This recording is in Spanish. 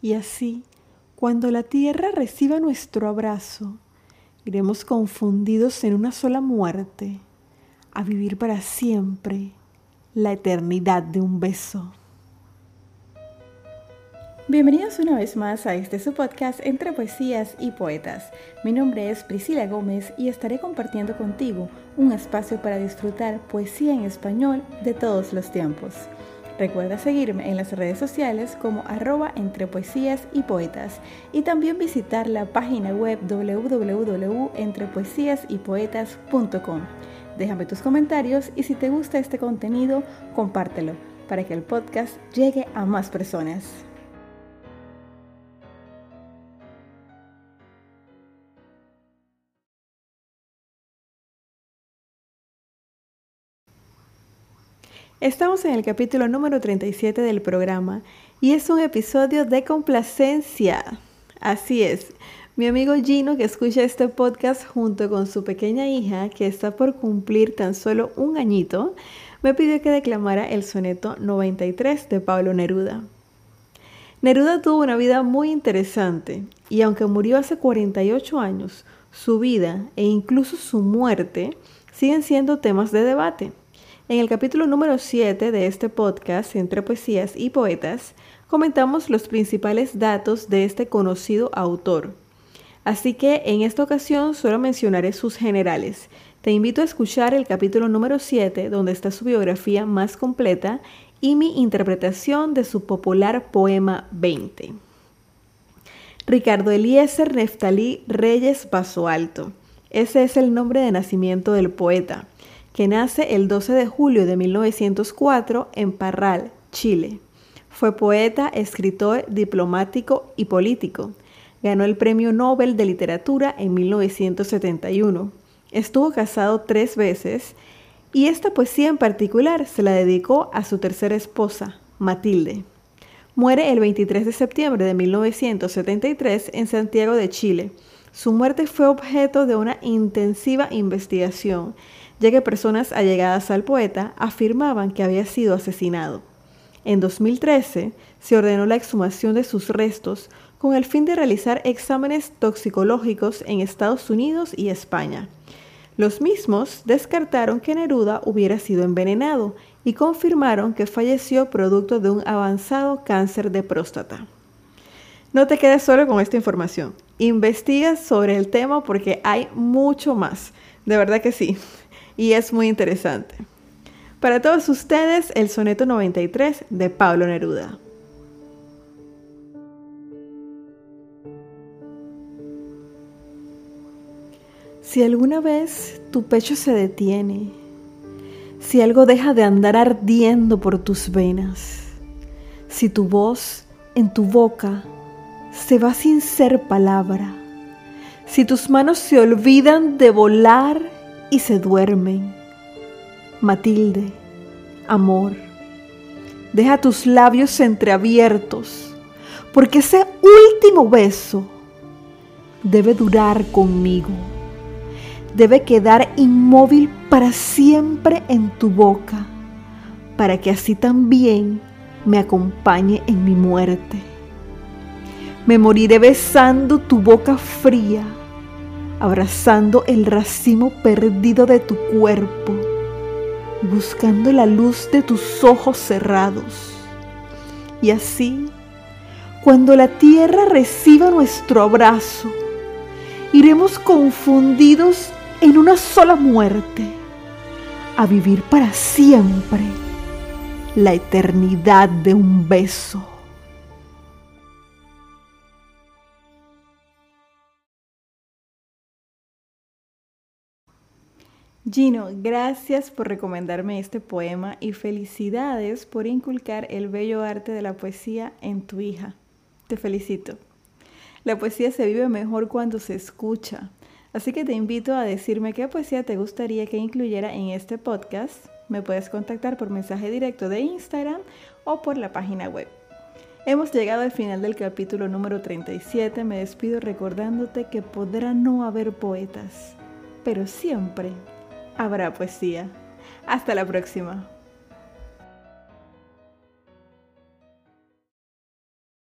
Y así, cuando la tierra reciba nuestro abrazo, iremos confundidos en una sola muerte, a vivir para siempre la eternidad de un beso. Bienvenidos una vez más a este su podcast entre poesías y poetas. Mi nombre es Priscila Gómez y estaré compartiendo contigo un espacio para disfrutar poesía en español de todos los tiempos. Recuerda seguirme en las redes sociales como arroba entre poesías y poetas y también visitar la página web www.entrepoesiasypoetas.com. Déjame tus comentarios y si te gusta este contenido, compártelo para que el podcast llegue a más personas. Estamos en el capítulo número 37 del programa y es un episodio de complacencia. Así es, mi amigo Gino que escucha este podcast junto con su pequeña hija que está por cumplir tan solo un añito, me pidió que declamara el soneto 93 de Pablo Neruda. Neruda tuvo una vida muy interesante y aunque murió hace 48 años, su vida e incluso su muerte siguen siendo temas de debate. En el capítulo número 7 de este podcast, Entre Poesías y Poetas, comentamos los principales datos de este conocido autor. Así que en esta ocasión solo mencionaré sus generales. Te invito a escuchar el capítulo número 7, donde está su biografía más completa y mi interpretación de su popular poema 20. Ricardo Eliezer Neftalí Reyes Paso Alto. Ese es el nombre de nacimiento del poeta que nace el 12 de julio de 1904 en Parral, Chile. Fue poeta, escritor, diplomático y político. Ganó el Premio Nobel de Literatura en 1971. Estuvo casado tres veces y esta poesía en particular se la dedicó a su tercera esposa, Matilde. Muere el 23 de septiembre de 1973 en Santiago de Chile. Su muerte fue objeto de una intensiva investigación ya que personas allegadas al poeta afirmaban que había sido asesinado. En 2013 se ordenó la exhumación de sus restos con el fin de realizar exámenes toxicológicos en Estados Unidos y España. Los mismos descartaron que Neruda hubiera sido envenenado y confirmaron que falleció producto de un avanzado cáncer de próstata. No te quedes solo con esta información. Investiga sobre el tema porque hay mucho más. De verdad que sí y es muy interesante. Para todos ustedes, el soneto 93 de Pablo Neruda. Si alguna vez tu pecho se detiene, si algo deja de andar ardiendo por tus venas, si tu voz en tu boca se va sin ser palabra, si tus manos se olvidan de volar y se duermen. Matilde, amor, deja tus labios entreabiertos, porque ese último beso debe durar conmigo, debe quedar inmóvil para siempre en tu boca, para que así también me acompañe en mi muerte. Me moriré besando tu boca fría abrazando el racimo perdido de tu cuerpo, buscando la luz de tus ojos cerrados. Y así, cuando la tierra reciba nuestro abrazo, iremos confundidos en una sola muerte, a vivir para siempre la eternidad de un beso. Gino, gracias por recomendarme este poema y felicidades por inculcar el bello arte de la poesía en tu hija. Te felicito. La poesía se vive mejor cuando se escucha, así que te invito a decirme qué poesía te gustaría que incluyera en este podcast. Me puedes contactar por mensaje directo de Instagram o por la página web. Hemos llegado al final del capítulo número 37. Me despido recordándote que podrá no haber poetas, pero siempre habrá poesía. Hasta la próxima.